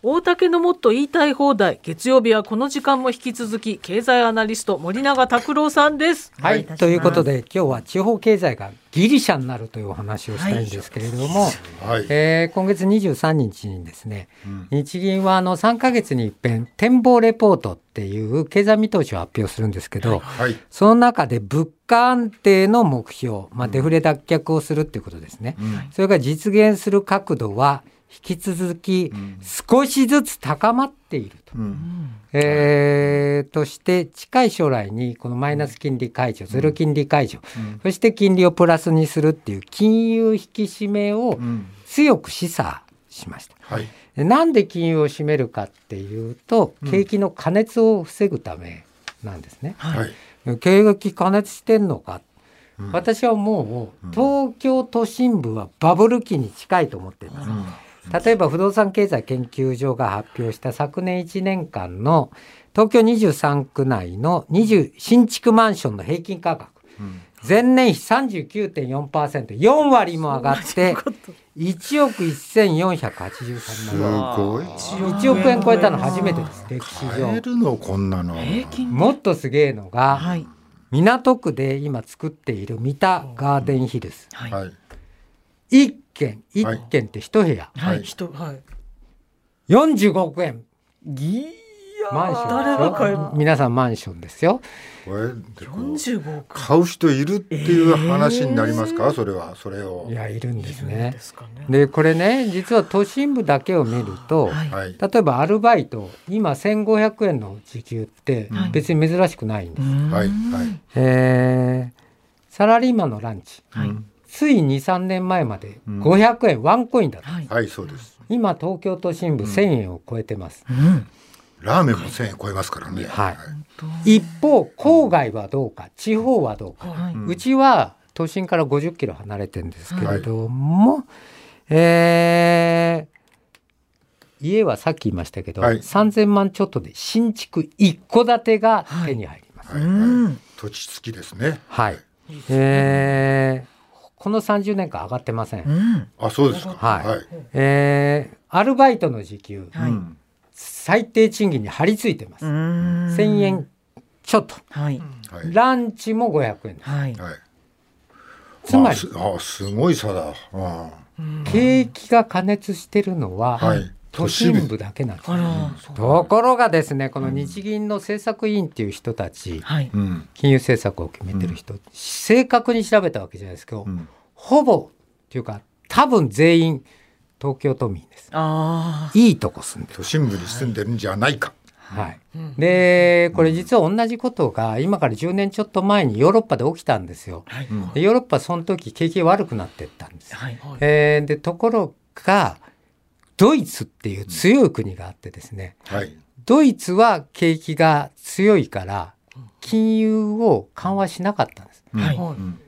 大竹のもっと言いたい放題。月曜日はこの時間も引き続き経済アナリスト森永拓郎さんです。はい、ということで今日は地方経済がギリシャになるというお話をしたいんですけれども、はい。えー今月23日にですね、日銀はあの3ヶ月に一遍展望レポートっていう経済見通しを発表するんですけど、はい。その中で物価安定の目標、まあ、デフレ脱却をするっていうことですね、それが実現する角度は引き続き少しずつ高まっていると。うん。えーとして近い将来にこのマイナス金利解除、ゼロ金利解除、そして金利をプラスにするっていう金融引き締めをうん。強く示唆しました。はい。でなんで金融を締めるかっていうと景気の過熱を防ぐためなんですね。はい。景気過熱してんのか、私はもう東京都心部はバブル期に近いと思っています。例えば不動産経済研究所が発表した昨年1年間の東京23区内の20新築マンションの平均価格、前年比 39.4%4 割も上がって1億1483万すごい。1億円超えたの初めてです。歴史上。るのこんなの。平均もっとすげえのが、はい。港区で今作っている三田ガーデンヒルズ。はい。はい。一軒一軒って一部屋、はいはい。人はい。45億円。ギマンション誰が買えるですよ皆さんマンションですよ。これでこう45億。買う人いるっていう話になりますか、それはそれを。い。やいるんですでねすかね。でこれね実は都心部だけを見ると、はい。はい。例えばアルバイト今1500円の時給って別に珍しくないんです、はい。はい。えーサラリーマンのランチ、はいつい23年前まで500円ワンコインだった、はい。はい、そうです。今東京都心部1000円を超えてます、うん。ラーメンも1000円超えますからね。はい。一方郊外はどうか地方はどうか、はい。うちは都心から50キロ離れてるんですけれども、えー家はさっき言いましたけど、はい。3000万ちょっとで新築一戸建てが手に入ります。はい。うん。はい。土地付きですね。はい、えーこの30年間上がってません。うんあ、そうですか。はいはい。えーアルバイトの時給、はいうん最低賃金に張り付いてます。うん1000円ちょっと。はいはい。ランチも500円です。はいはい。つまりあすあ、すごい差だ。あ景気が過熱してるのは、はい都心部だけなんです。あ。ら。そうところがですねこの日銀の政策委員っていう人たち、はい。うん。金融政策を決めてる人、正確に調べたわけじゃないですけど、ん。ほぼっていうか多分全員東京都民です。あいいとこ住んでる、都心部に住んでるんじゃないか。はい、でこれ実は同じことが今から10年ちょっと前にヨーロッパで起きたんですよ。あはい。でヨーロッパその時景気悪くなってったんです、はい。えーでところがドイツっていう強い国があってですね、はい。ドイツは景気が強いから金融を緩和しなかったんです。はいうん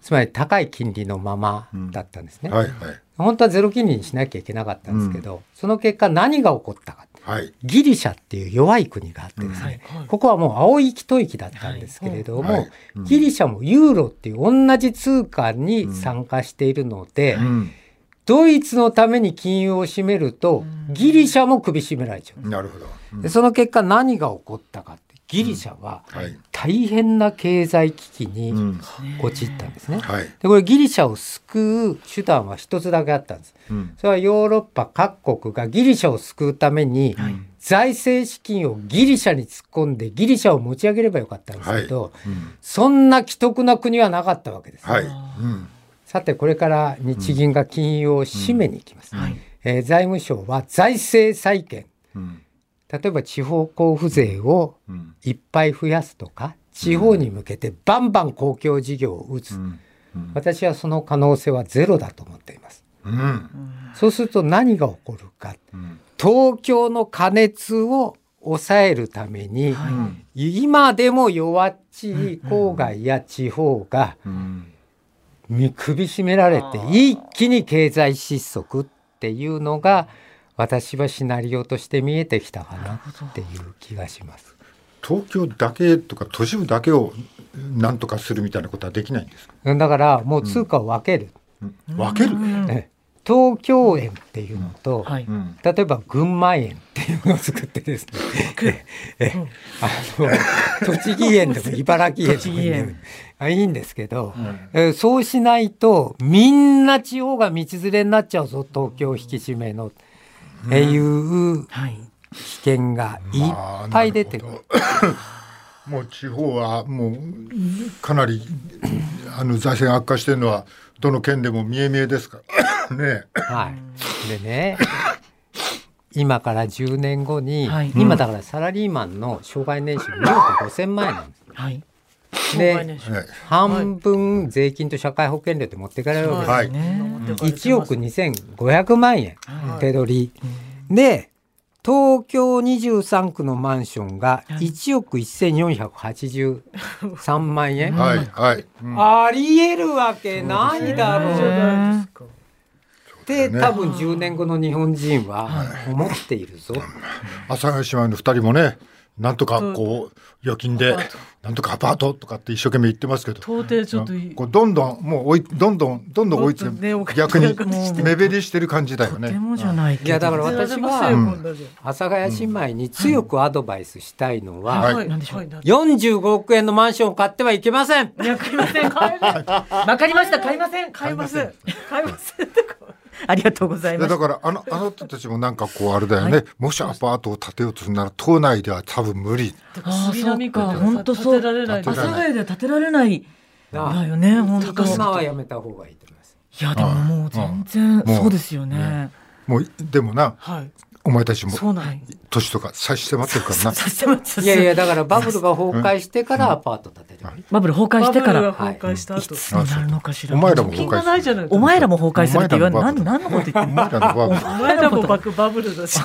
つまり高い金利のままだったんですね。はい。はい。本当はゼロ金利にしなきゃいけなかったんですけど、その結果何が起こったか。はい。ギリシャっていう弱い国があってですね、はいはいここはもう青い一息だったんですけれども、はいはいギリシャもユーロっていう同じ通貨に参加しているので、うん。ドイツのために金融を締めると、ギリシャも首絞められちゃう。なるほど。うんでその結果何が起こったかってギリシャははい。大変な経済危機にうん。陥ったんですね。はい。でこれギリシャを救う手段は一つだけあったんです。うん。それはヨーロッパ各国がギリシャを救うために財政資金をギリシャに突っ込んでギリシャを持ち上げればよかったんですけど、うん。そんな既得な国はなかったわけです。はい。うん。さてこれから日銀が金融を締めに行きます。はいえー財務省は財政再建うん。例えば地方交付税をうん。いっぱい増やすとか地方に向けてバンバン公共事業を打つ、うん。私はその可能性はゼロだと思っていますうん。そうすると何が起こるかうん。東京の過熱を抑えるために、今でも弱っちい郊外や地方がうん。見首絞められて一気に経済失速っていうのが私はシナリオとして見えてきたかなっていう気がします。東京だけとか都市部だけをなんとかするみたいなことはできないんですか？だからもう通貨を分ける、分ける？え東京園っていうのと、はい。うん。例えば群馬園っていうのを作ってですね。ええ。あの栃木園でも茨城園でもいい,、いいんですけど、えーそうしないとみんな地方が道連れになっちゃうぞ東京引き締めの、っていうはい。危険がいっぱい出てくる。もう地方はもうかなりあの財政悪化してるのはどの県でも見え見えですから。ね。はい、でね今から10年後に、はい。今だからサラリーマンの障害年収2億5,000万円なんです。はいで半分税金と社会保険料で持ってかれるわけです。はい。ね。1億2500万円手取り、で東京23区のマンションが1億1483万円、はいはい。うん。ありえるわけないだろう。って、ね。多分10年後の日本人は思っているぞ。阿佐ヶ谷姉妹の二人もねなんとかこう預金でなんとかアパートとかって一生懸命言ってますけど。到底ちょっといい。こうどんどんもう追いどんどんどんどん追いつねお金け逆に目減りしてる感じだよね。もじゃないけど。いやだから私は阿佐ヶ谷姉妹に強くアドバイスしたいのは、はい。はい。なんでしょう。45億円のマンションを買ってはいけません。いや買いません。買えない わかりました。買いません。買います。買いません ありがとうございます。でだからあのあの人たちもなんかこうあれだよね、もしアパートを建てようとするなら島内では多分無理。ああそうか。本当そう。建てられない阿佐ヶ谷では建てられない。だよね本当。今はやめた方がいいと思います。いやでももう全然そうですよね。もうでもなはいお前たちもそうなん年とか差し迫ってるからな。させますいやいやだからバブルが崩壊してからアパート建てる。バブル崩壊してかバブルらが崩壊したい。後つになるのかしら。お前らも崩金がないじゃないお前らも崩壊するって言われお前らも何何のこと言ってんの？お前らのバブル。お前らもバクバブルだし。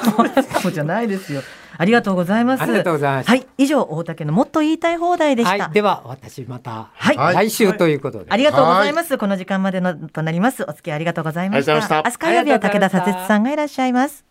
そうじゃないですよ。ありがとうございます。ありがとうございます。はい。以上大竹のもっと言いたい放題でした、はい、では私またはい。はい。来週ということで。ありがとうございます。この時間までのとなります。お付き合いありがとうございました。ありがとうございました。明日火曜日は武田佐哲さんがいらっしゃいます。